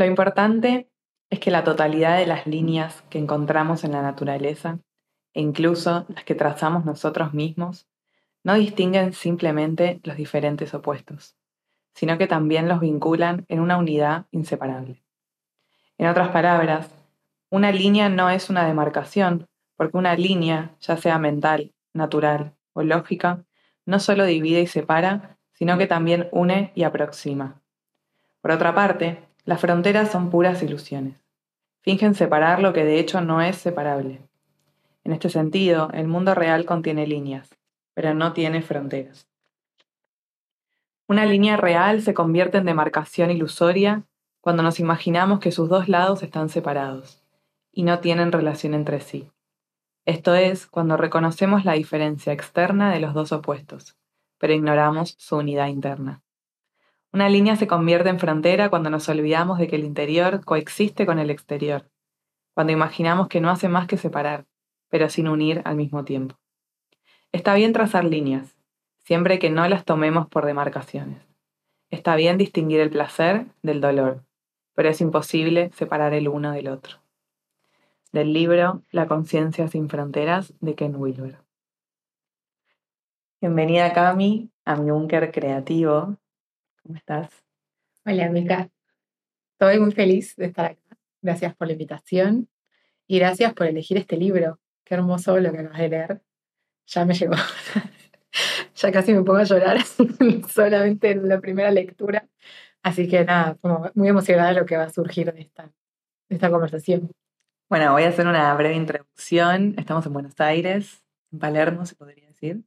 Lo importante es que la totalidad de las líneas que encontramos en la naturaleza, e incluso las que trazamos nosotros mismos, no distinguen simplemente los diferentes opuestos, sino que también los vinculan en una unidad inseparable. En otras palabras, una línea no es una demarcación, porque una línea, ya sea mental, natural o lógica, no solo divide y separa, sino que también une y aproxima. Por otra parte, las fronteras son puras ilusiones. Fingen separar lo que de hecho no es separable. En este sentido, el mundo real contiene líneas, pero no tiene fronteras. Una línea real se convierte en demarcación ilusoria cuando nos imaginamos que sus dos lados están separados y no tienen relación entre sí. Esto es cuando reconocemos la diferencia externa de los dos opuestos, pero ignoramos su unidad interna. Una línea se convierte en frontera cuando nos olvidamos de que el interior coexiste con el exterior, cuando imaginamos que no hace más que separar, pero sin unir al mismo tiempo. Está bien trazar líneas, siempre que no las tomemos por demarcaciones. Está bien distinguir el placer del dolor, pero es imposible separar el uno del otro. Del libro La conciencia sin fronteras de Ken Wilber. Bienvenida Cami a mi búnker creativo. ¿Cómo estás? Hola, Mica. Estoy muy feliz de estar acá. Gracias por la invitación y gracias por elegir este libro. Qué hermoso lo que acabas de leer. Ya me llegó. ya casi me pongo a llorar solamente en la primera lectura. Así que nada, como muy emocionada de lo que va a surgir de esta, de esta conversación. Bueno, voy a hacer una breve introducción. Estamos en Buenos Aires, en Palermo, se podría decir.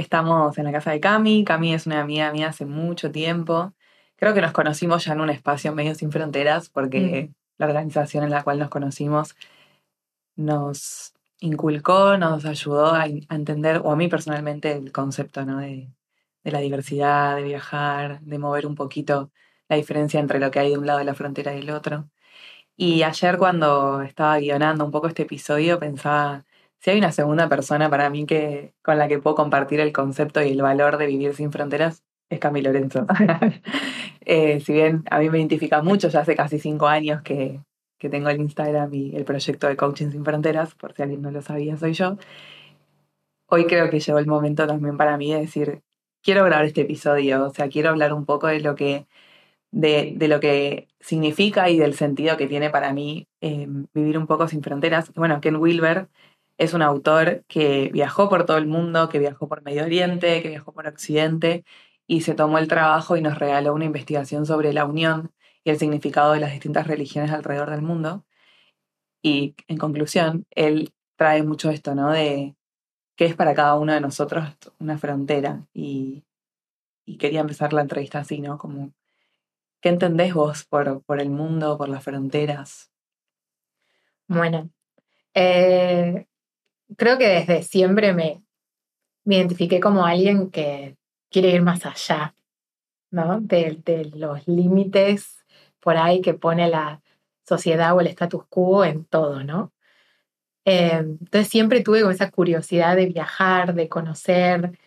Estamos en la casa de Cami. Cami es una amiga mía hace mucho tiempo. Creo que nos conocimos ya en un espacio medio sin fronteras porque mm. la organización en la cual nos conocimos nos inculcó, nos ayudó a, entender, o a mí personalmente, el concepto ¿no? de, de, la diversidad, de viajar, de mover un poquito la diferencia entre lo que hay de un lado de la frontera y el otro. Y ayer cuando estaba guionando un poco este episodio pensaba, si hay una segunda persona para mí que, con la que puedo compartir el concepto y el valor de vivir sin fronteras, es Cami Lorenzo. Eh, si bien a mí me identifica mucho, ya hace casi cinco años que, que tengo el Instagram y el proyecto de Coaching Sin Fronteras, por si alguien no lo sabía, soy yo. Hoy creo que llegó el momento también para mí de decir, quiero grabar este episodio, o sea, quiero hablar un poco de lo que, de, de lo que significa y del sentido que tiene para mí eh, vivir un poco sin fronteras. Bueno, Ken Wilber es un autor que viajó por todo el mundo, que viajó por Medio Oriente, que viajó por Occidente y se tomó el trabajo y nos regaló una investigación sobre la unión y el significado de las distintas religiones alrededor del mundo. Y en conclusión, él trae mucho esto, ¿no? De qué es para cada uno de nosotros una frontera. Y, quería empezar la entrevista así, ¿no? Como, ¿qué entendés vos por, por el mundo, por las fronteras? Bueno, eh, creo que desde siempre me, me identifiqué como alguien que quiere ir más allá, ¿no? De, de los límites por ahí que pone la sociedad o el status quo en todo, ¿no? Eh, entonces siempre tuve esa curiosidad de viajar, de conocer.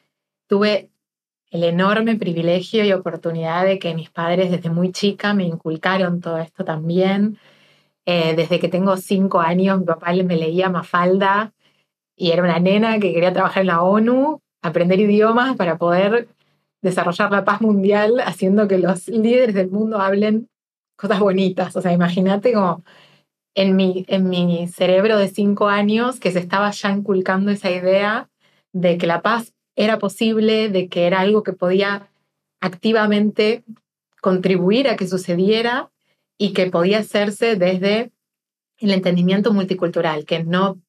Tuve el enorme privilegio y oportunidad de que mis padres desde muy chica me inculcaron todo esto también. Eh, desde que tengo cinco años, mi papá me leía Mafalda y era una nena que quería trabajar en la ONU, aprender idiomas para poder desarrollar la paz mundial, haciendo que los líderes del mundo hablen cosas bonitas. O sea, imagínate como en mi, en mi cerebro de cinco años que se estaba ya inculcando esa idea de que la paz era posible, de que era algo que podía activamente contribuir a que sucediera y que podía hacerse desde el entendimiento multicultural, que no,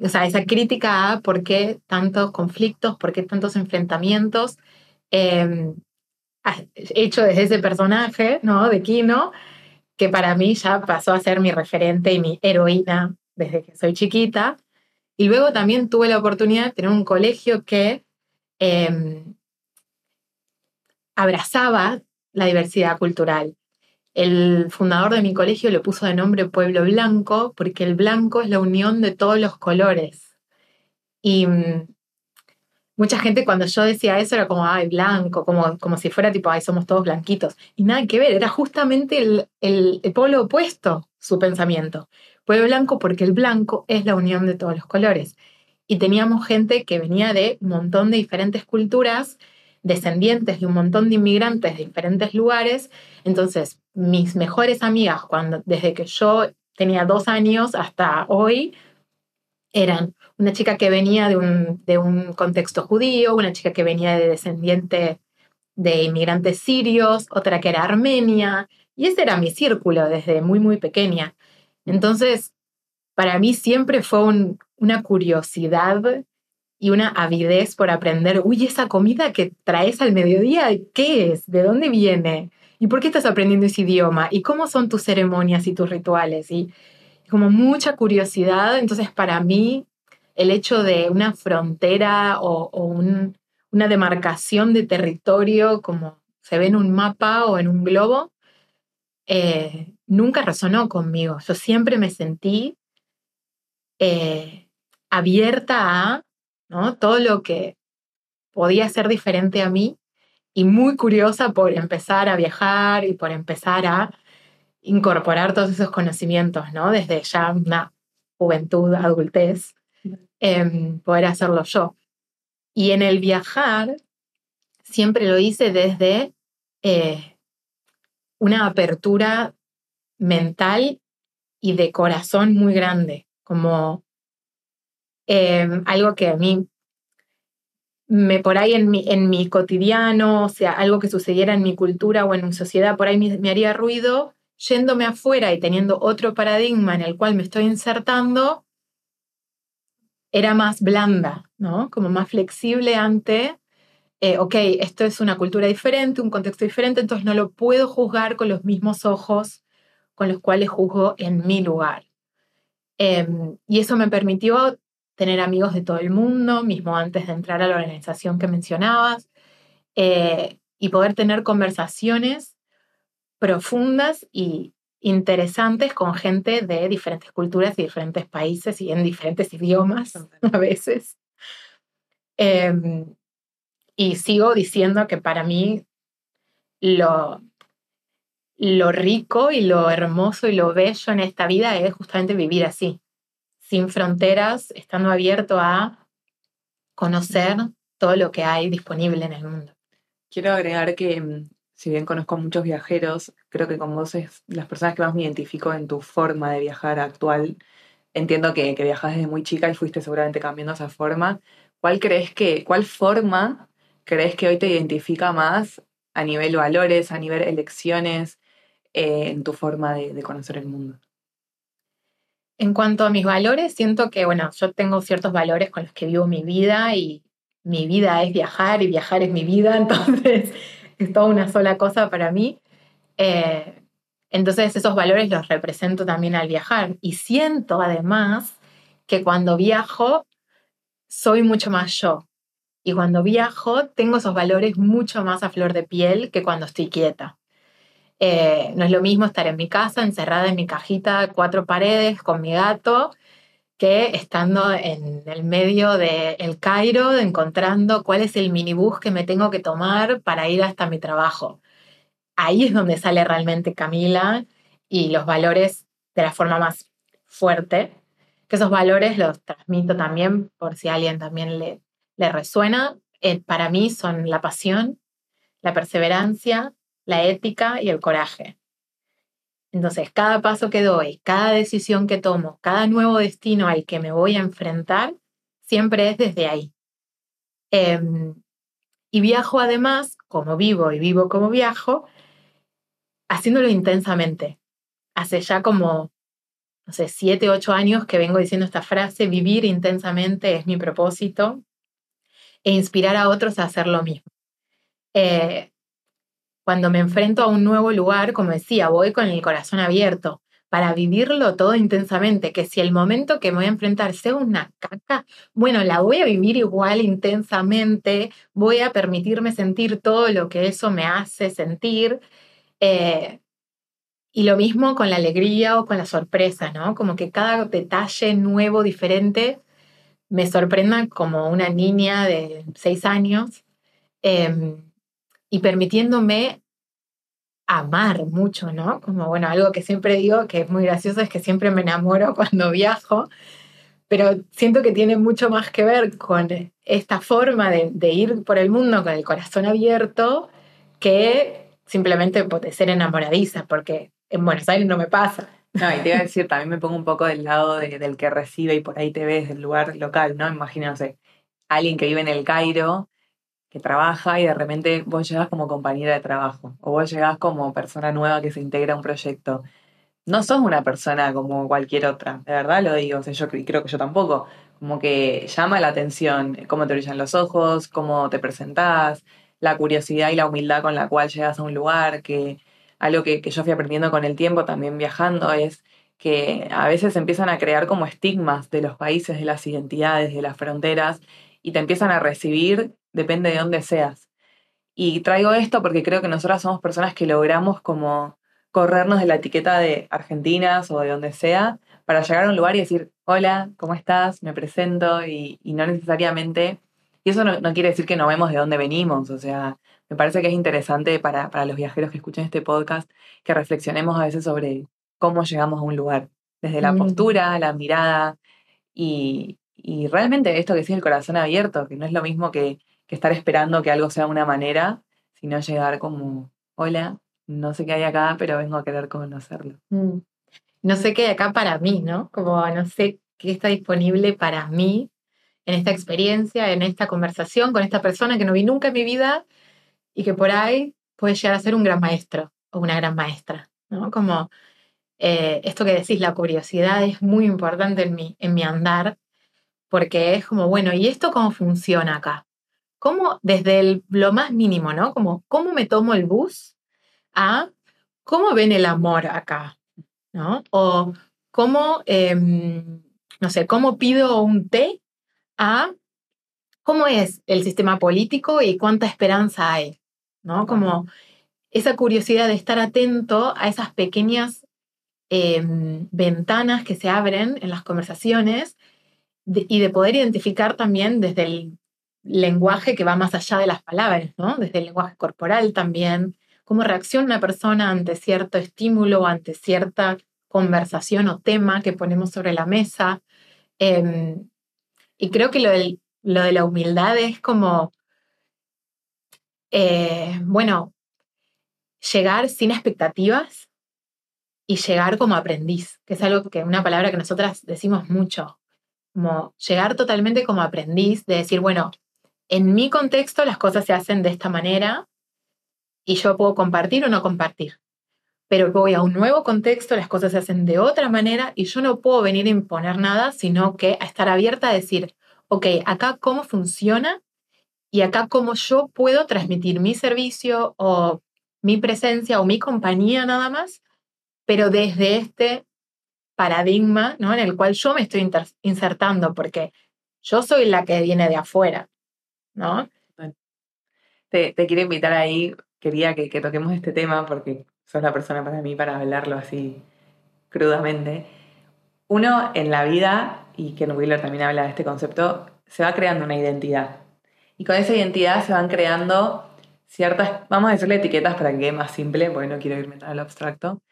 esa crítica a por qué tantos conflictos, por qué tantos enfrentamientos, em, hecho desde ese personaje, ¿no? De Kino, que para mí ya pasó a ser mi referente y mi heroína desde que soy chiquita. Y luego también tuve la oportunidad de tener un colegio que em, abrazaba la diversidad cultural. El fundador de mi colegio le puso de nombre Pueblo Blanco porque el blanco es la unión de todos los colores. Y mm, mucha gente cuando yo decía eso era como, ay, blanco, como, como si fuera tipo, ay, somos todos blanquitos. Y nada que ver, era justamente el, el, polo opuesto su pensamiento. Pueblo blanco porque el blanco es la unión de todos los colores. Y teníamos gente que venía de un montón de diferentes culturas, descendientes de un montón de inmigrantes de diferentes lugares. Entonces, mis mejores amigas, cuando, desde que yo tenía dos años hasta hoy, eran una chica que venía de un, de un contexto judío, una chica que venía de descendiente de inmigrantes sirios, otra que era armenia, y ese era mi círculo desde muy, muy pequeña. Entonces, para mí siempre fue una curiosidad y una avidez por aprender, uy, esa comida que traes al mediodía, ¿qué es? ¿De dónde viene? ¿Y por qué estás aprendiendo ese idioma? ¿Y cómo son tus ceremonias y tus rituales? Y como mucha curiosidad. Entonces, para mí, el hecho de una frontera o, una demarcación de territorio, como se ve en un mapa o en un globo, eh, nunca resonó conmigo. Yo siempre me sentí eh, abierta a ¿no? todo lo que podía ser diferente a mí y muy curiosa por empezar a viajar y por empezar a incorporar todos esos conocimientos, ¿no? Desde ya una juventud, adultez, em, poder hacerlo yo. Y en el viajar, siempre lo hice desde eh, una apertura mental y de corazón muy grande, como em, algo que a mí me por ahí en mi, en mi cotidiano, o sea, algo que sucediera en mi cultura o en mi sociedad, por ahí me haría ruido, yéndome afuera y teniendo otro paradigma en el cual me estoy insertando, era más blanda, ¿no? Como más flexible ante, eh, ok, esto es una cultura diferente, un contexto diferente, entonces no lo puedo juzgar con los mismos ojos con los cuales juzgo en mi lugar. Em, y eso me permitió tener amigos de todo el mundo, mismo antes de entrar a la organización que mencionabas, eh, y poder tener conversaciones profundas y interesantes con gente de diferentes culturas y diferentes países y en diferentes idiomas a veces. Em, y sigo diciendo que para mí lo, lo rico y lo hermoso y lo bello en esta vida es justamente vivir así, sin fronteras, estando abierto a conocer todo lo que hay disponible en el mundo. Quiero agregar que mm, si bien conozco muchos viajeros, creo que con vos es las personas que más me identifico en tu forma de viajar actual. Entiendo que, que viajas desde muy chica y fuiste seguramente cambiando esa forma. ¿Cuál crees que, cuál forma crees que hoy te identifica más a nivel valores, a nivel elecciones, eh, en tu forma de, de conocer el mundo? En cuanto a mis valores, siento que, bueno, yo tengo ciertos valores con los que vivo mi vida y mi vida es viajar y viajar es mi vida, entonces es toda una sola cosa para mí. Eh, entonces esos valores los represento también al viajar. Y siento además que cuando viajo soy mucho más yo. Y cuando viajo tengo esos valores mucho más a flor de piel que cuando estoy quieta. Eh, no es lo mismo estar en mi casa, encerrada en mi cajita, cuatro paredes, con mi gato, que estando en el medio del el Cairo, encontrando cuál es el minibús que me tengo que tomar para ir hasta mi trabajo. Ahí es donde sale realmente Camila y los valores de la forma más fuerte, que esos valores los transmito también por si a alguien también le, le resuena. Eh, para mí son la pasión, la perseverancia, la ética y el coraje. Entonces, cada paso que doy, cada decisión que tomo, cada nuevo destino al que me voy a enfrentar, siempre es desde ahí. Em, y viajo además, como vivo y vivo como viajo, haciéndolo intensamente. Hace ya como, no sé, siete, ocho años que vengo diciendo esta frase, vivir intensamente es mi propósito e inspirar a otros a hacer lo mismo. Eh, cuando me enfrento a un nuevo lugar, como decía, voy con el corazón abierto para vivirlo todo intensamente, que si el momento que me voy a enfrentar sea una caca, bueno, la voy a vivir igual intensamente, voy a permitirme sentir todo lo que eso me hace sentir. Eh, y lo mismo con la alegría o con la sorpresa, ¿no? Como que cada detalle nuevo, diferente, me sorprenda como una niña de seis años em, y permitiéndome amar mucho, ¿no? Como, bueno, algo que siempre digo que es muy gracioso es que siempre me enamoro cuando viajo, pero siento que tiene mucho más que ver con esta forma de, ir por el mundo con el corazón abierto que simplemente de ser enamoradiza, porque en Buenos Aires no me pasa. No, y te iba a decir, también me pongo un poco del lado del que recibe y por ahí te ves del lugar local, ¿no? Imagínate, alguien que vive en el Cairo, que trabaja y de repente vos llegas como compañera de trabajo o vos llegás como persona nueva que se integra a un proyecto. No sos una persona como cualquier otra, de verdad lo digo, o yo creo que yo tampoco. Como que llama la atención cómo te brillan los ojos, cómo te presentás, la curiosidad y la humildad con la cual llegas a un lugar, que algo que, yo fui aprendiendo con el tiempo también viajando es que a veces empiezan a crear como estigmas de los países, de las identidades, de las fronteras, y te empiezan a recibir, depende de dónde seas. Y traigo esto porque creo que nosotras somos personas que logramos como corrernos de la etiqueta de argentinas o de donde sea para llegar a un lugar y decir, hola, ¿cómo estás? Me presento y, no necesariamente, y eso no, no, quiere decir que no vemos de dónde venimos, o sea, me parece que es interesante para, para los viajeros que escuchen este podcast que reflexionemos a veces sobre cómo llegamos a un lugar, desde la mm. postura, la mirada y, y realmente esto que sigue el corazón abierto, que no es lo mismo que, que, estar esperando que algo sea una manera, sino llegar como, hola, no sé qué hay acá, pero vengo a querer conocerlo. Mm. No sé qué hay acá para mí, ¿no? Como no sé qué está disponible para mí en esta experiencia, en esta conversación con esta persona que no vi nunca en mi vida y que por ahí puede llegar a ser un gran maestro o una gran maestra, ¿no? Como eh, esto que decís, la curiosidad es muy importante en mi, en mi andar, porque es como, bueno, ¿y esto cómo funciona acá? ¿Cómo, desde lo más mínimo, ¿no? Como, ¿cómo me tomo el bus? A, ¿cómo ven el amor acá? ¿No? O, ¿cómo, em, no sé, cómo pido un té? A, ¿cómo es el sistema político y cuánta esperanza hay? ¿no? Como esa curiosidad de estar atento a esas pequeñas em, ventanas que se abren en las conversaciones y de poder identificar también desde el lenguaje que va más allá de las palabras, ¿no? Desde el lenguaje corporal también, cómo reacciona una persona ante cierto estímulo, ante cierta conversación o tema que ponemos sobre la mesa. Em, y creo que lo, lo de la humildad es como eh, bueno, llegar sin expectativas y llegar como aprendiz, que es algo que una palabra que nosotras decimos mucho, como llegar totalmente como aprendiz, de decir, bueno, en mi contexto las cosas se hacen de esta manera y yo puedo compartir o no compartir. Pero voy a un nuevo contexto, las cosas se hacen de otra manera y yo no puedo venir a imponer nada, sino que a estar abierta a decir, ok, acá cómo funciona y acá cómo yo puedo transmitir mi servicio o mi presencia o mi compañía nada más, pero desde este paradigma ¿no? en el cual yo me estoy insertando, porque yo soy la que viene de afuera, ¿no? Te, quiero invitar ahí, quería que, que, toquemos este tema porque sos la persona para mí para hablarlo así crudamente. Uno en la vida, y Ken Wheeler también habla de este concepto, se va creando una identidad. Y con esa identidad se van creando ciertas, vamos a decirle etiquetas para que quede más simple, porque no quiero irme al abstracto.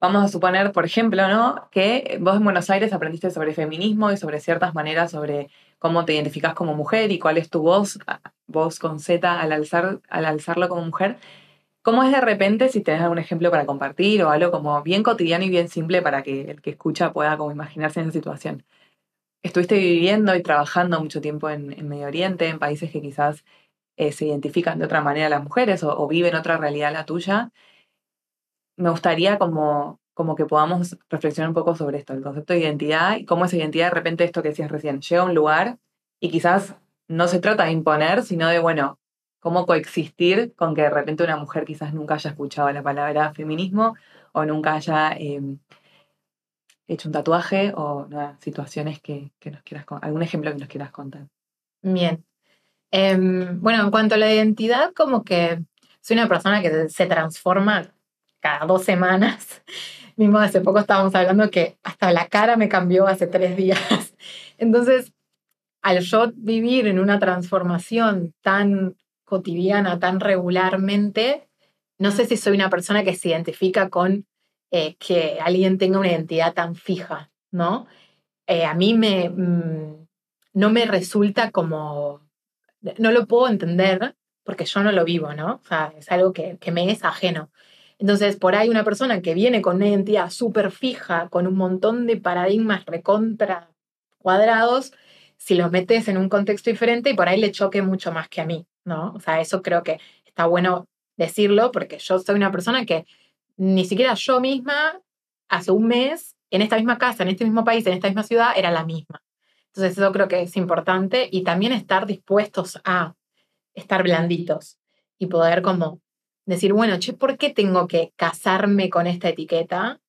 Vamos a suponer, por ejemplo, ¿no? que vos en Buenos Aires aprendiste sobre feminismo y sobre ciertas maneras sobre cómo te identificás como mujer y cuál es tu voz, voz con Z al, alzar, al alzarlo como mujer. ¿Cómo es de repente, si tenés algún ejemplo para compartir o algo como bien cotidiano y bien simple para que el que escucha pueda como imaginarse en esa situación? estuviste viviendo y trabajando mucho tiempo en, Medio Oriente, en países que quizás eh, se identifican de otra manera las mujeres o, viven otra realidad la tuya, me gustaría como, como que podamos reflexionar un poco sobre esto, el concepto de identidad y cómo esa identidad de repente, esto que decías recién, llega a un lugar y quizás no se trata de imponer, sino de, bueno, cómo coexistir con que de repente una mujer quizás nunca haya escuchado la palabra feminismo o nunca haya... Em, hecho un tatuaje o situaciones que, nos quieras algún ejemplo que nos quieras contar. Bien. Em, bueno, en cuanto a la identidad, como que soy una persona que se transforma cada dos semanas. Mismo hace poco estábamos hablando que hasta la cara me cambió hace tres días. Entonces, al yo vivir en una transformación tan cotidiana, tan regularmente, no sé si soy una persona que se identifica con eh, que alguien tenga una identidad tan fija, ¿no? Eh, a mí me, mm, no me resulta como, no lo puedo entender porque yo no lo vivo, ¿no? O sea, es algo que, que me es ajeno. Entonces, por ahí una persona que viene con una identidad súper fija, con un montón de paradigmas recontra cuadrados, si los metes en un contexto diferente y por ahí le choque mucho más que a mí, ¿no? O sea, eso creo que está bueno decirlo porque yo soy una persona que ni siquiera yo misma hace un mes, en esta misma casa, en este mismo país, en esta misma ciudad, era la misma. Entonces eso creo que es importante y también estar dispuestos a estar blanditos y poder como decir, bueno, che, ¿por qué tengo que casarme con esta etiqueta?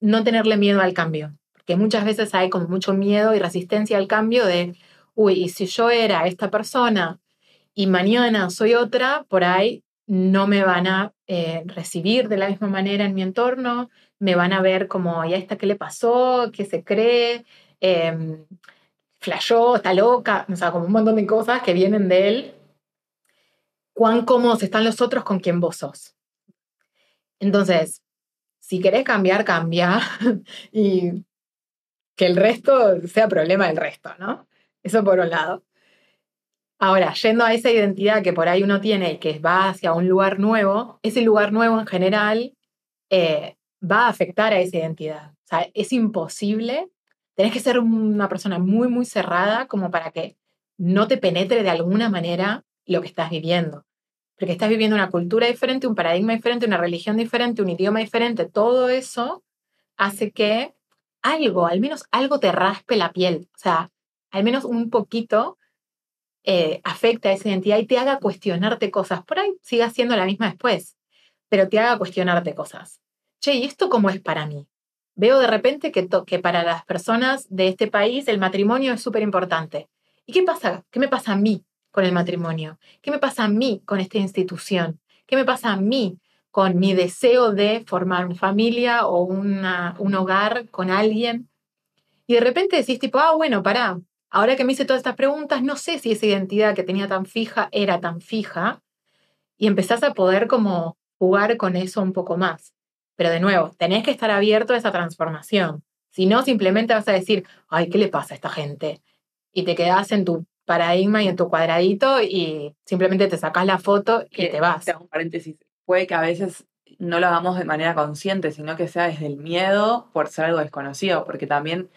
No tenerle miedo al cambio, porque muchas veces hay como mucho miedo y resistencia al cambio de, uy, y si yo era esta persona y mañana soy otra, por ahí no me van a eh, recibir de la misma manera en mi entorno, me van a ver como, ¿y a esta qué le pasó? ¿Qué se cree? Eh, flashó, está loca, o sea, como un montón de cosas que vienen de él cuán cómodos están los otros con quien vos sos. Entonces, si querés cambiar, cambia y que el resto sea problema del resto, ¿no? Eso por un lado. Ahora, yendo a esa identidad que por ahí uno tiene y que va hacia un lugar nuevo, ese lugar nuevo en general eh, va a afectar a esa identidad. O sea, es imposible. Tenés que ser una persona muy, muy cerrada como para que no te penetre de alguna manera lo que estás viviendo. Porque estás viviendo una cultura diferente, un paradigma diferente, una religión diferente, un idioma diferente. Todo eso hace que algo, al menos algo te raspe la piel. O sea, al menos un poquito eh, afecta a esa identidad y te haga cuestionarte cosas. Por ahí sigas siendo la misma después, pero te haga cuestionarte cosas. Che, ¿y esto cómo es para mí? Veo de repente que, que para las personas de este país el matrimonio es súper importante. ¿Y qué pasa? ¿Qué me pasa a mí con el matrimonio? ¿Qué me pasa a mí con esta institución? ¿Qué me pasa a mí con mi deseo de formar una familia o una, un hogar con alguien? Y de repente decís tipo, ah, bueno, pará, ahora que me hice todas estas preguntas, no sé si esa identidad que tenía tan fija era tan fija. Y empezás a poder como jugar con eso un poco más. Pero de nuevo, tenés que estar abierto a esa transformación. Si no, simplemente vas a decir, ay, ¿qué le pasa a esta gente? Y te quedás en tu paradigma y en tu cuadradito y simplemente te sacas la foto y te vas. un paréntesis. Puede que a veces no lo hagamos de manera consciente, sino que sea desde el miedo por ser algo desconocido, porque también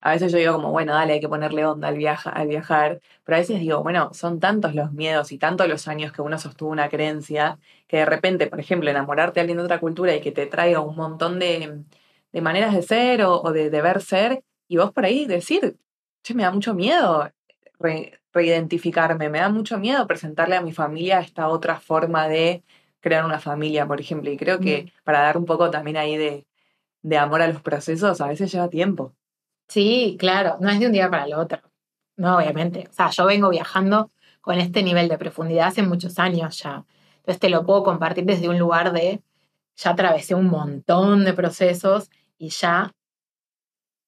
a veces yo digo como, bueno, dale, hay que ponerle onda al, viaja, al viajar, pero a veces digo, bueno, son tantos los miedos y tantos los años que uno sostuvo una creencia, que de repente, por ejemplo, enamorarte de alguien de otra cultura y que te traiga un montón de, de maneras de ser o, o de deber ser, y vos por ahí decir, che, me da mucho miedo, reidentificarme. Me da mucho miedo presentarle a mi familia esta otra forma de crear una familia, por ejemplo. Y creo que mm. para dar un poco también ahí de, de amor a los procesos, a veces lleva tiempo. Sí, claro, no es de un día para el otro. No, obviamente. O sea, yo vengo viajando con este nivel de profundidad hace muchos años ya. Entonces te lo puedo compartir desde un lugar de, ya atravesé un montón de procesos y ya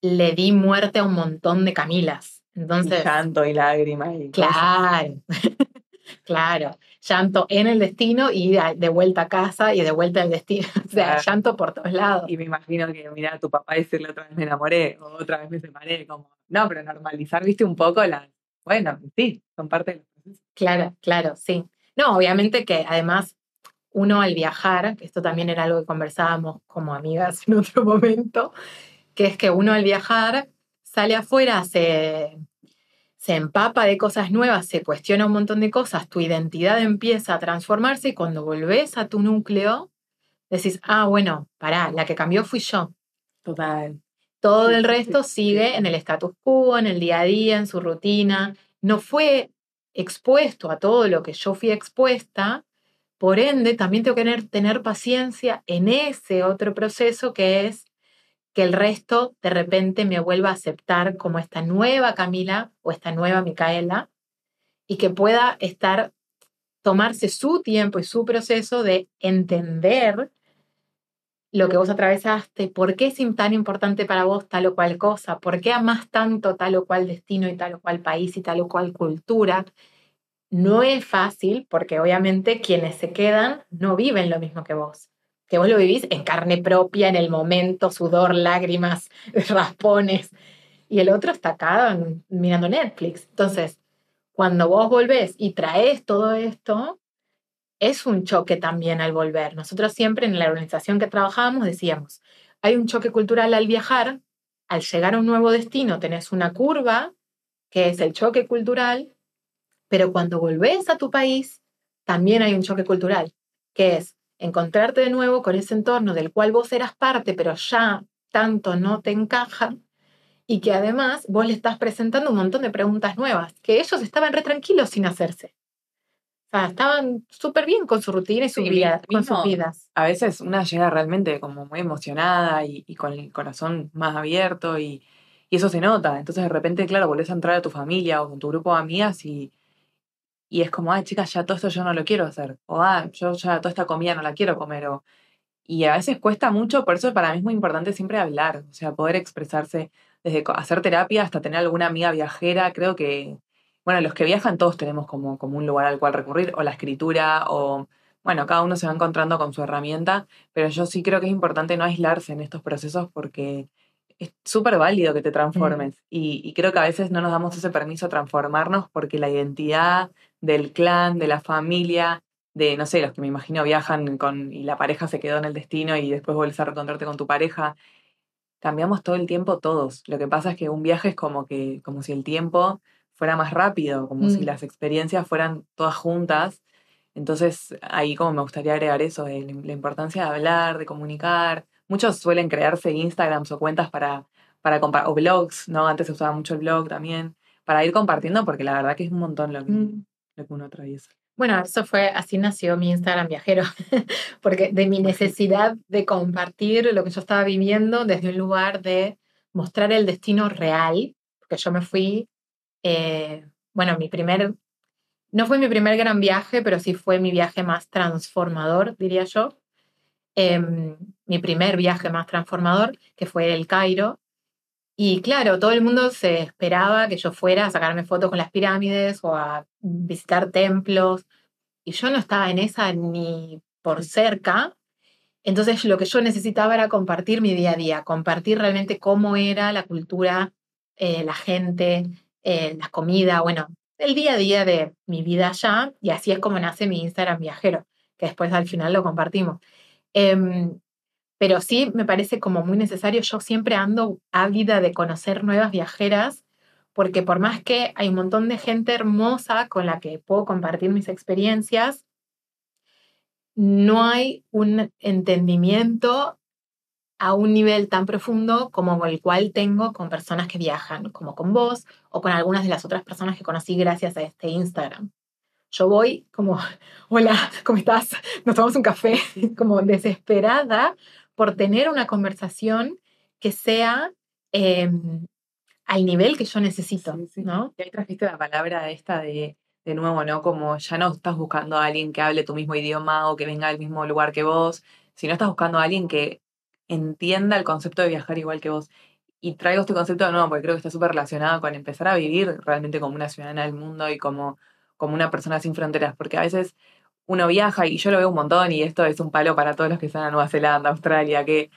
le di muerte a un montón de Camilas. Entonces, llanto y lágrimas. Y claro, claro. Llanto en el destino y de vuelta a casa y de vuelta al destino. O sea, llanto por todos lados. Y me imagino que mira a tu papá decirle otra vez me enamoré o otra vez me separé. Como, no, pero normalizar, viste, un poco la. Bueno, sí, son parte del proceso. Claro, claro, sí. No, obviamente que además uno al viajar, esto también era algo que conversábamos como amigas en otro momento, que es que uno al viajar sale afuera, se, se empapa de cosas nuevas, se cuestiona un montón de cosas, tu identidad empieza a transformarse y cuando volvés a tu núcleo, decís, ah, bueno, pará, la que cambió fui yo. Total. Todo el resto sigue en el status quo, en el día a día, en su rutina. No fue expuesto a todo lo que yo fui expuesta, por ende, también tengo que tener paciencia en ese otro proceso que es que el resto de repente me vuelva a aceptar como esta nueva Camila o esta nueva Micaela y que pueda estar, tomarse su tiempo y su proceso de entender lo que vos atravesaste, por qué es tan importante para vos tal o cual cosa, por qué amás tanto tal o cual destino y tal o cual país y tal o cual cultura. No es fácil porque obviamente quienes se quedan no viven lo mismo que vos, que vos lo vivís en carne propia, en el momento, sudor, lágrimas, raspones, y el otro está acá mirando Netflix. Entonces, cuando vos volvés y traes todo esto, es un choque también al volver. Nosotros siempre en la organización que trabajábamos decíamos, hay un choque cultural al viajar, al llegar a un nuevo destino tenés una curva, que es el choque cultural, pero cuando volvés a tu país, también hay un choque cultural, que es encontrarte de nuevo con ese entorno del cual vos eras parte, pero ya tanto no te encaja, y que además vos le estás presentando un montón de preguntas nuevas, que ellos estaban re tranquilos sin hacerse estaban súper bien con su rutina y su vida, con sus vidas. A veces una llega realmente como muy emocionada y, con el corazón más abierto y, eso se nota. Entonces de repente, claro, volvés a entrar a tu familia o con tu grupo de amigas y, y es como, ah, chicas, ya todo esto yo no lo quiero hacer. O, ah, yo ya toda esta comida no la quiero comer. O, y a veces cuesta mucho, por eso para mí es muy importante siempre hablar, o sea, poder expresarse desde hacer terapia hasta tener alguna amiga viajera, creo que bueno, los que viajan todos tenemos como, como un lugar al cual recurrir, o la escritura, o, bueno, cada uno se va encontrando con su herramienta, pero yo sí creo que es importante no aislarse en estos procesos porque es súper válido que te transformes mm. y, creo que a veces no nos damos ese permiso a transformarnos porque la identidad del clan, de la familia, de, no sé, los que me imagino viajan con, y la pareja se quedó en el destino y después vuelves a reencontrarte con tu pareja, cambiamos todo el tiempo todos. Lo que pasa es que un viaje es como que, como si el tiempo fuera más rápido, como si mm. las experiencias fueran todas juntas. Entonces, ahí como me gustaría agregar eso, de la importancia de hablar, de comunicar. Muchos suelen crearse Instagrams o cuentas para, para o blogs, ¿no? Antes se usaba mucho el blog también, para ir compartiendo, porque la verdad que es un montón lo que, mm. lo que uno atraviesa. Bueno, eso fue, así nació mi Instagram viajero, porque de mi necesidad de compartir lo que yo estaba viviendo desde un lugar de mostrar el destino real, porque yo me fui eh, bueno, mi primer, no fue mi primer gran viaje, pero sí fue mi viaje más transformador, diría yo. Em, mi primer viaje más transformador, que fue el Cairo. Y claro, todo el mundo se esperaba que yo fuera a sacarme fotos con las pirámides o a visitar templos. Y yo no estaba en esa ni por cerca. Entonces lo que yo necesitaba era compartir mi día a día, compartir realmente cómo era la cultura, eh, la gente, eh, la comida, bueno, el día a día de mi vida allá, y así es como nace mi Instagram viajero, que después al final lo compartimos. Em, pero sí me parece como muy necesario, yo siempre ando ávida de conocer nuevas viajeras, porque por más que hay un montón de gente hermosa con la que puedo compartir mis experiencias, no hay un entendimiento a un nivel tan profundo como el cual tengo con personas que viajan, como con vos o con algunas de las otras personas que conocí gracias a este Instagram. Yo voy como, hola, ¿cómo estás? Nos tomamos un café, como desesperada por tener una conversación que sea em, al nivel que yo necesito, ¿no? Y ahí trajiste la palabra esta de, de nuevo, ¿no? Como ya no estás buscando a alguien que hable tu mismo idioma o que venga del mismo lugar que vos, sino estás buscando a alguien que entienda el concepto de viajar igual que vos. Y traigo este concepto de nuevo porque creo que está súper relacionado con empezar a vivir realmente como una ciudadana del mundo y como, como una persona sin fronteras, porque a veces uno viaja y yo lo veo un montón y esto es un palo para todos los que están a Nueva Zelanda, Australia, que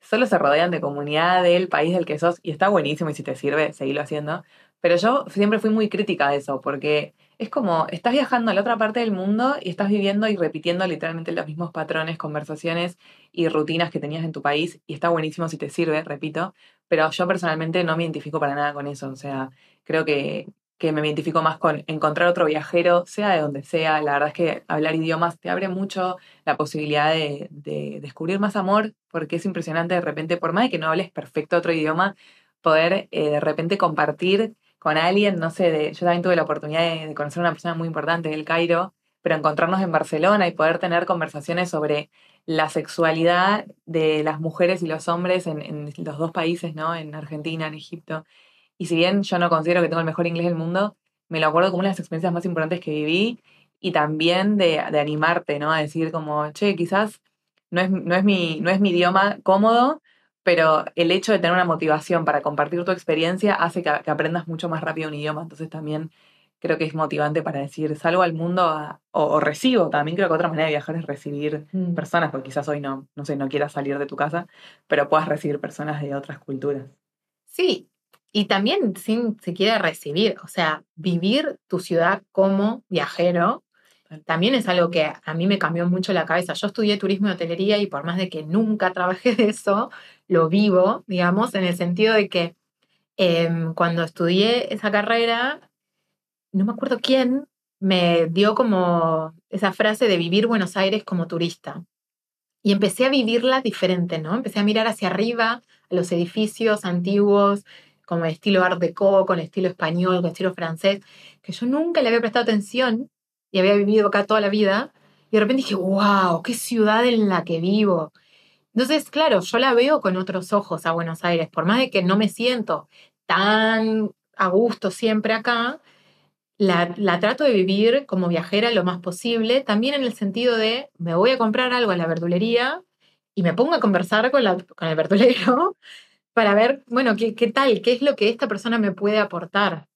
solo se rodean de comunidad del país del que sos y está buenísimo y si te sirve, seguirlo haciendo. Pero yo siempre fui muy crítica de eso porque es como, estás viajando a la otra parte del mundo y estás viviendo y repitiendo literalmente los mismos patrones, conversaciones y rutinas que tenías en tu país y está buenísimo si te sirve, repito, pero yo personalmente no me identifico para nada con eso, o sea, creo que, que me identifico más con encontrar otro viajero, sea de donde sea, la verdad es que hablar idiomas te abre mucho la posibilidad de, de descubrir más amor, porque es impresionante de repente, por más de que no hables perfecto otro idioma, poder eh, de repente compartir con alguien, no sé, de, yo también tuve la oportunidad de, conocer a una persona muy importante del Cairo, pero encontrarnos en Barcelona y poder tener conversaciones sobre la sexualidad de las mujeres y los hombres en, los dos países, ¿no? En Argentina, en Egipto. Y si bien yo no considero que tengo el mejor inglés del mundo, me lo acuerdo como una de las experiencias más importantes que viví y también de, de animarte, ¿no? A decir como, che, quizás no es, no es, mi, no es mi idioma cómodo, pero el hecho de tener una motivación para compartir tu experiencia hace que, que aprendas mucho más rápido un idioma. Entonces también creo que es motivante para decir, salgo al mundo o, recibo. También creo que otra manera de viajar es recibir mm. personas, porque quizás hoy no, no sé, no quieras salir de tu casa, pero puedas recibir personas de otras culturas. Sí, y también sin siquiera recibir, o sea, vivir tu ciudad como viajero también es algo que a mí me cambió mucho la cabeza. Yo estudié turismo y hotelería y por más de que nunca trabajé de eso, lo vivo, digamos, en el sentido de que em, cuando estudié esa carrera, no me acuerdo quién, me dio como esa frase de vivir Buenos Aires como turista. Y empecé a vivirla diferente, ¿no? Empecé a mirar hacia arriba, a los edificios antiguos, como el estilo art deco, con estilo español, con estilo francés, que yo nunca le había prestado atención y había vivido acá toda la vida. Y de repente dije, wow, qué ciudad en la que vivo. Entonces, claro, yo la veo con otros ojos a Buenos Aires, por más de que no me siento tan a gusto siempre acá, la, trato de vivir como viajera lo más posible, también en el sentido de me voy a comprar algo en la verdulería y me pongo a conversar con, la, con el verdulero para ver, bueno, qué, qué, tal, qué es lo que esta persona me puede aportar.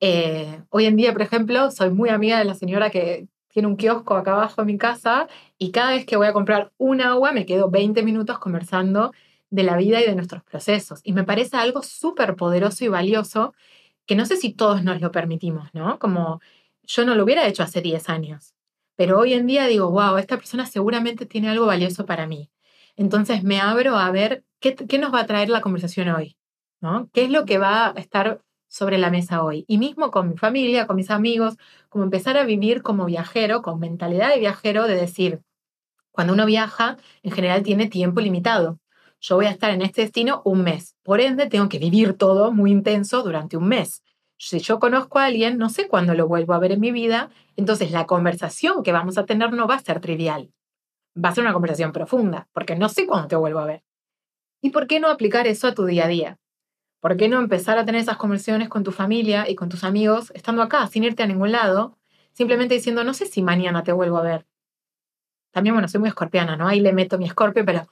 Eh, hoy en día, por ejemplo, soy muy amiga de la señora que tiene un kiosco acá abajo de mi casa y cada vez que voy a comprar un agua me quedo 20 minutos conversando de la vida y de nuestros procesos. Y me parece algo súper poderoso y valioso que no sé si todos nos lo permitimos, ¿no? Como yo no lo hubiera hecho hace 10 años, pero hoy en día digo, wow, esta persona seguramente tiene algo valioso para mí. Entonces me abro a ver qué, nos va a traer la conversación hoy, ¿no? ¿Qué es lo que va a estar sobre la mesa hoy? Y mismo con mi familia, con mis amigos, como empezar a vivir como viajero, con mentalidad de viajero, de decir, cuando uno viaja, en general tiene tiempo limitado yo voy a estar en este destino un mes. Por ende, tengo que vivir todo muy intenso durante un mes. Si yo conozco a alguien, no sé cuándo lo vuelvo a ver en mi vida, entonces la conversación que vamos a tener no va a ser trivial. Va a ser una conversación profunda, porque no sé cuándo te vuelvo a ver. ¿Y por qué no aplicar eso a tu día a día? ¿Por qué no empezar a tener esas conversaciones con tu familia y con tus amigos estando acá, sin irte a ningún lado, simplemente diciendo, no sé si mañana te vuelvo a ver? También, bueno, soy muy escorpiana, ¿no? Ahí le meto mi escorpio, pero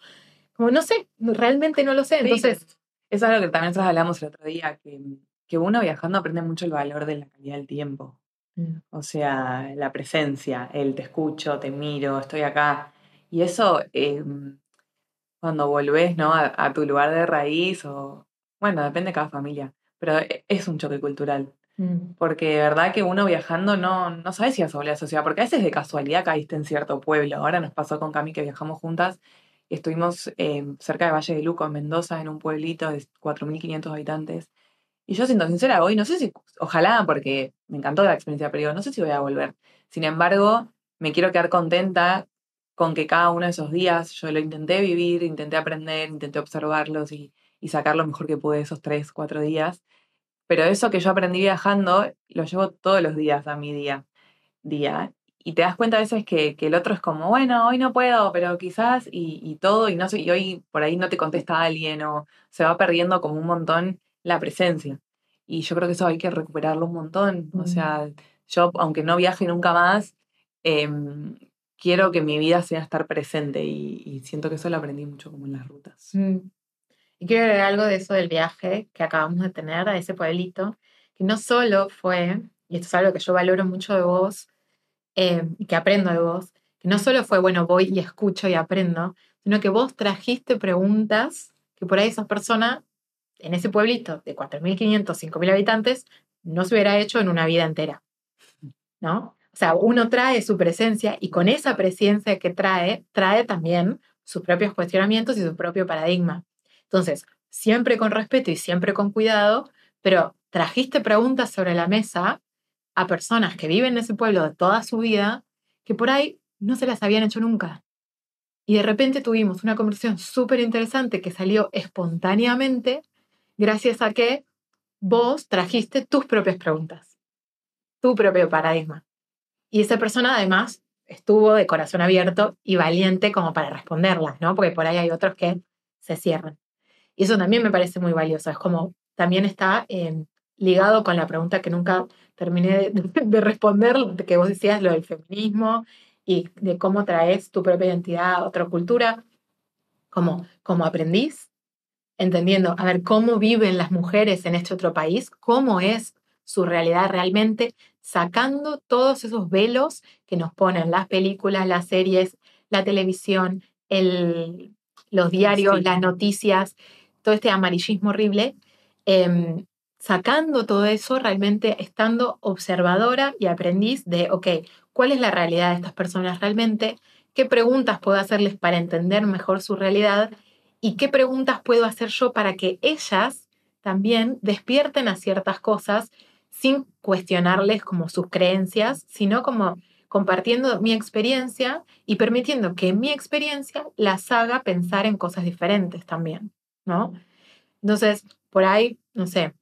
como no sé, realmente no lo sé. Entonces. es algo que también nosotros hablamos el otro día, que, que uno viajando aprende mucho el valor de la calidad del tiempo. Mm. O sea, la presencia, el te escucho, te miro, estoy acá. Y eso, em, cuando volvés ¿no? A, tu lugar de raíz, o bueno, depende de cada familia, pero e, es un choque cultural. Mm. Porque de verdad que uno viajando no, no sabe si vas a volver a la sociedad, porque a veces de casualidad caíste en cierto pueblo. Ahora nos pasó con Cami que viajamos juntas Estuvimos eh, cerca de Valle de Luco, en Mendoza, en un pueblito de 4.500 habitantes. Y yo, siento sincera, hoy no sé si, ojalá, porque me encantó la experiencia, pero no sé si voy a volver. Sin embargo, me quiero quedar contenta con que cada uno de esos días yo lo intenté vivir, intenté aprender, intenté observarlos y, y sacar lo mejor que pude esos tres, cuatro días. Pero eso que yo aprendí viajando, lo llevo todos los días a mi día. día y te das cuenta a veces que, el otro es como, bueno, hoy no puedo, pero quizás, y, todo, y no sé, y hoy por ahí no te contesta alguien, o se va perdiendo como un montón la presencia. Y yo creo que eso hay que recuperarlo un montón. O sea, yo, aunque no viaje nunca más, em, quiero que mi vida sea estar presente y, siento que eso lo aprendí mucho como en las rutas. Mm. Y quiero agregar algo de eso del viaje que acabamos de tener a ese pueblito, que no solo fue, y esto es algo que yo valoro mucho de vos, eh, que aprendo de vos, que no solo fue, bueno, voy y escucho y aprendo, sino que vos trajiste preguntas que por ahí esa persona en ese pueblito de 4.500, 5.000 habitantes no se hubiera hecho en una vida entera, ¿no? O sea, uno trae su presencia y con esa presencia que trae, trae también sus propios cuestionamientos y su propio paradigma. Entonces, siempre con respeto y siempre con cuidado, pero trajiste preguntas sobre la mesa a personas que viven en ese pueblo de toda su vida que por ahí no se las habían hecho nunca. Y de repente tuvimos una conversación súper interesante que salió espontáneamente gracias a que vos trajiste tus propias preguntas, tu propio paradigma. Y esa persona además estuvo de corazón abierto y valiente como para responderlas, ¿no? Porque por ahí hay otros que se cierran. Y eso también me parece muy valioso. Es como también está eh, ligado con la pregunta que nunca terminé de, responder, que vos decías, lo del feminismo y de cómo traes tu propia identidad a otra cultura como, como aprendiz, entendiendo, a ver, cómo viven las mujeres en este otro país, cómo es su realidad realmente, sacando todos esos velos que nos ponen las películas, las series, la televisión, el, los diarios, las noticias, todo este amarillismo horrible, em, sacando todo eso, realmente estando observadora y aprendiz de, ok, ¿cuál es la realidad de estas personas realmente? ¿Qué preguntas puedo hacerles para entender mejor su realidad? ¿Y qué preguntas puedo hacer yo para que ellas también despierten a ciertas cosas sin cuestionarles como sus creencias, sino como compartiendo mi experiencia y permitiendo que mi experiencia las haga pensar en cosas diferentes también, ¿no? Entonces, por ahí, no sé,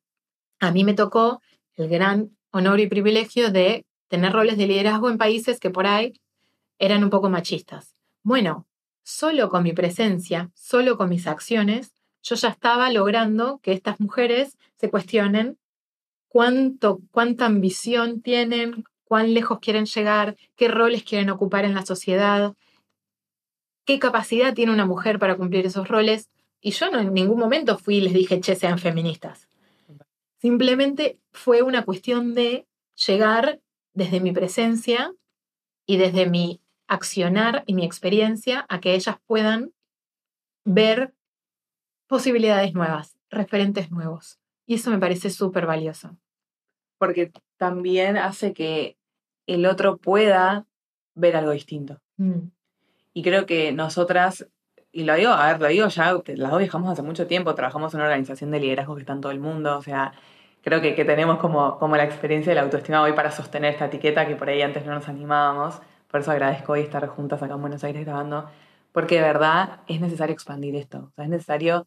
a mí me tocó el gran honor y privilegio de tener roles de liderazgo en países que por ahí eran un poco machistas. Bueno, solo con mi presencia, solo con mis acciones, yo ya estaba logrando que estas mujeres se cuestionen cuánto, cuánta ambición tienen, cuán lejos quieren llegar, qué roles quieren ocupar en la sociedad, qué capacidad tiene una mujer para cumplir esos roles. Y yo no en ningún momento fui y les dije, che, sean feministas. Simplemente fue una cuestión de llegar desde mi presencia y desde mi accionar y mi experiencia a que ellas puedan ver posibilidades nuevas, referentes nuevos. Y eso me parece súper valioso. Porque también hace que el otro pueda ver algo distinto. Mm. Y creo que nosotras, y lo digo, a ver, lo digo ya, las dos viajamos hace mucho tiempo, trabajamos en una organización de liderazgo que está en todo el mundo, o sea, creo que, que tenemos como, como la experiencia de la autoestima hoy para sostener esta etiqueta que por ahí antes no nos animábamos. Por eso agradezco hoy estar juntas acá en Buenos Aires grabando, porque de verdad es necesario expandir esto. O sea, es necesario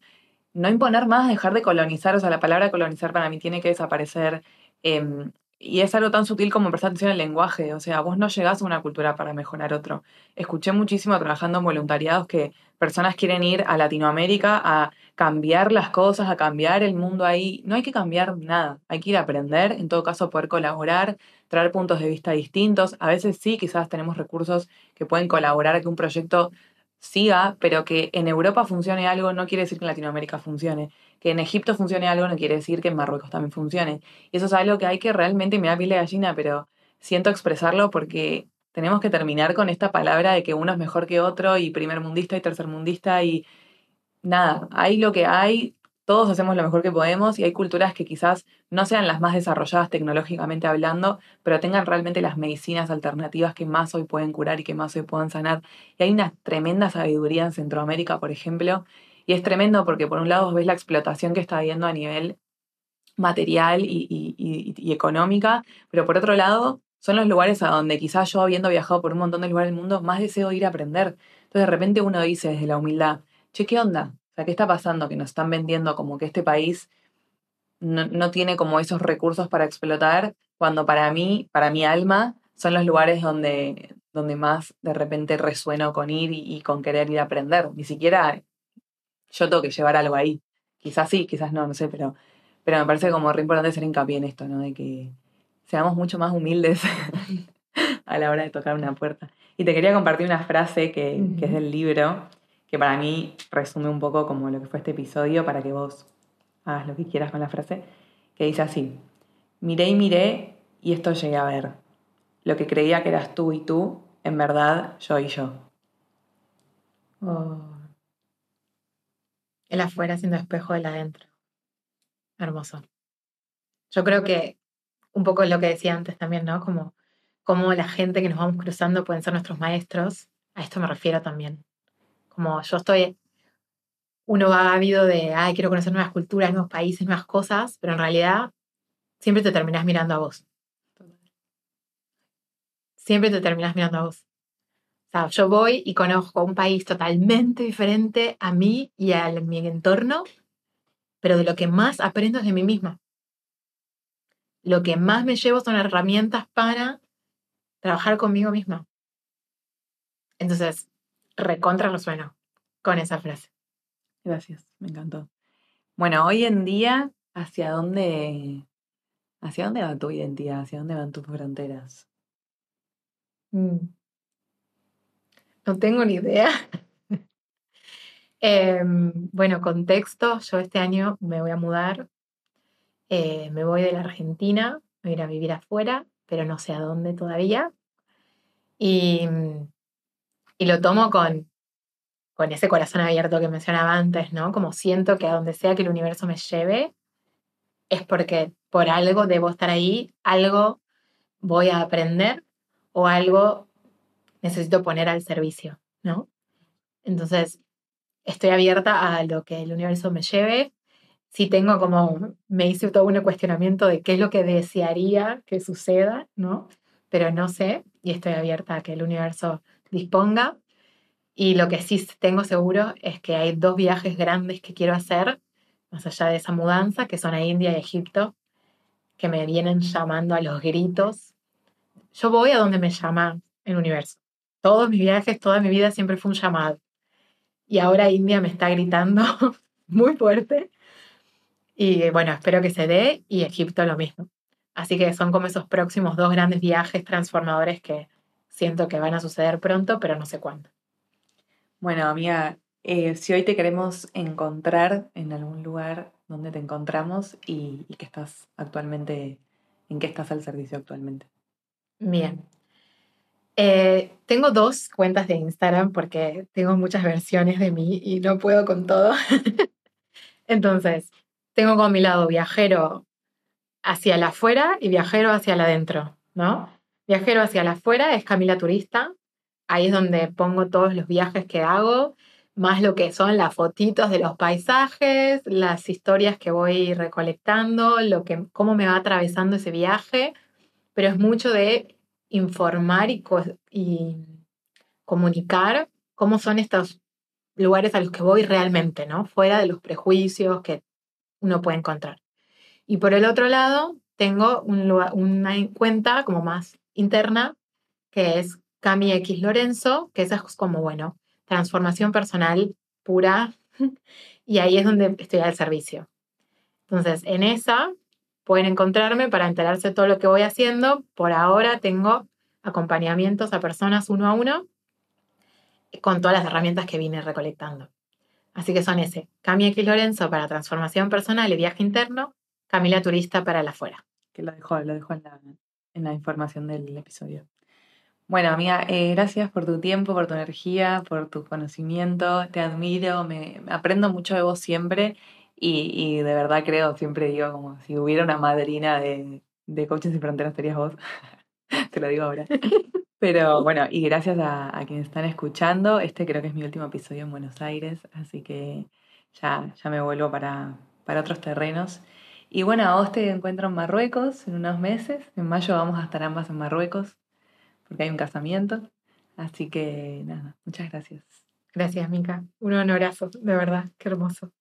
no imponer más, dejar de colonizar. O sea, la palabra colonizar para mí tiene que desaparecer. Em, y es algo tan sutil como prestar atención al lenguaje. O sea, vos no llegás a una cultura para mejorar otro. Escuché muchísimo trabajando en voluntariados que personas quieren ir a Latinoamérica a cambiar las cosas, a cambiar el mundo ahí. No hay que cambiar nada. Hay que ir a aprender, en todo caso poder colaborar, traer puntos de vista distintos. A veces sí, quizás tenemos recursos que pueden colaborar a que un proyecto siga, pero que en Europa funcione algo no quiere decir que en Latinoamérica funcione. Que en Egipto funcione algo no quiere decir que en Marruecos también funcione. Y eso es algo que hay que realmente, me da piel de gallina, pero siento expresarlo porque tenemos que terminar con esta palabra de que uno es mejor que otro y primer mundista y tercer mundista y nada, hay lo que hay, todos hacemos lo mejor que podemos y hay culturas que quizás no sean las más desarrolladas tecnológicamente hablando, pero tengan realmente las medicinas alternativas que más hoy pueden curar y que más hoy pueden sanar. Y hay una tremenda sabiduría en Centroamérica, por ejemplo, y es tremendo porque por un lado ves la explotación que está habiendo a nivel material y, económica, pero por otro lado son los lugares a donde quizás yo, habiendo viajado por un montón de lugares del mundo, más deseo ir a aprender. Entonces de repente uno dice desde la humildad, che, ¿qué onda? Sea, ¿qué está pasando? Que nos están vendiendo como que este país no, tiene como esos recursos para explotar, cuando para mí, para mi alma, son los lugares donde, donde más de repente resueno con ir y, con querer ir a aprender. Ni siquiera yo tengo que llevar algo ahí. Quizás sí, quizás no, no sé, pero, pero me parece como re importante hacer hincapié en esto, ¿no? De que seamos mucho más humildes a la hora de tocar una puerta. Y te quería compartir una frase que, que es del libro, que para mí resume un poco como lo que fue este episodio para que vos hagas lo que quieras con la frase, que dice así, miré y miré y esto llegué a ver. Lo que creía que eras tú y tú, en verdad yo y yo. Oh. El afuera siendo espejo del adentro. Hermoso. Yo creo que un poco lo que decía antes también, ¿no? Como, como la gente que nos vamos cruzando pueden ser nuestros maestros. A esto me refiero también. Como yo estoy, uno va habido de, ay, quiero conocer nuevas culturas, nuevos países, nuevas cosas, pero en realidad siempre te terminas mirando a vos. Siempre te terminas mirando a vos. O sea, yo voy y conozco un país totalmente diferente a mí y a mi entorno, pero de lo que más aprendo es de mí misma. Lo que más me llevo son herramientas para trabajar conmigo misma. Entonces, recontra resueno con esa frase. Gracias, me encantó. Bueno, hoy en día, ¿hacia dónde, hacia dónde va tu identidad? ¿Hacia dónde van tus fronteras? Mm. no tengo ni idea. Em, bueno, contexto, yo este año me voy a mudar, eh, me voy de la Argentina, voy a ir a vivir afuera, pero no sé a dónde todavía. Y, y lo tomo con, con ese corazón abierto que mencionaba antes, ¿no? Como siento que a donde sea que el universo me lleve, es porque por algo debo estar ahí, algo voy a aprender o algo necesito poner al servicio, ¿no? Entonces, estoy abierta a lo que el universo me lleve. Si tengo como, me hice todo un cuestionamiento de qué es lo que desearía que suceda, ¿no? Pero no sé y estoy abierta a que el universo disponga. Y lo que sí tengo seguro es que hay dos viajes grandes que quiero hacer, más allá de esa mudanza, que son a India y Egipto, que me vienen llamando a los gritos. Yo voy a donde me llama el universo. Todos mis viajes, toda mi vida siempre fue un llamado. Y ahora India me está gritando muy fuerte. Y bueno, espero que se dé y Egipto lo mismo. Así que son como esos próximos dos grandes viajes transformadores que siento que van a suceder pronto, pero no sé cuándo. Bueno, amiga, eh, si hoy te queremos encontrar en algún lugar donde te encontramos y, y que estás actualmente, en qué estás al servicio actualmente. Bien, eh, tengo dos cuentas de Instagram porque tengo muchas versiones de mí y no puedo con todo. Entonces, tengo con mi lado viajero hacia la afuera y viajero hacia la adentro, ¿no? Viajero hacia la afuera es Camila Turista. Ahí es donde pongo todos los viajes que hago, más lo que son las fotitos de los paisajes, las historias que voy recolectando, lo que, cómo me va atravesando ese viaje, pero es mucho de informar y, comunicar cómo son estos lugares a los que voy realmente, ¿no? Fuera de los prejuicios que uno puede encontrar. Y por el otro lado, tengo una cuenta como más interna, que es Cami X Lorenzo, que es como, bueno, transformación personal pura, y ahí es donde estoy al servicio. Entonces, en esa pueden encontrarme para enterarse de todo lo que voy haciendo. Por ahora tengo acompañamientos a personas uno a uno con todas las herramientas que vine recolectando. Así que son ese, Cami X Lorenzo para transformación personal y viaje interno, Camila Turista para la afuera. Que lo dejo, lo dejo en, la, en la información del episodio. Bueno, amiga, eh, gracias por tu tiempo, por tu energía, por tu conocimiento. Te admiro, me aprendo mucho de vos siempre y, de verdad creo, siempre digo, como si hubiera una madrina de, de Coaches Sin Fronteras, serías vos. Te lo digo ahora. Pero bueno, y gracias a, quienes están escuchando. Este creo que es mi último episodio en Buenos Aires, así que ya, ya me vuelvo para, para otros terrenos. Y bueno, a vos te encuentro en Marruecos en unos meses. En mayo vamos a estar ambas en Marruecos porque hay un casamiento. Así que nada, muchas gracias. Gracias, Mica. Un honorazo, de verdad, qué hermoso.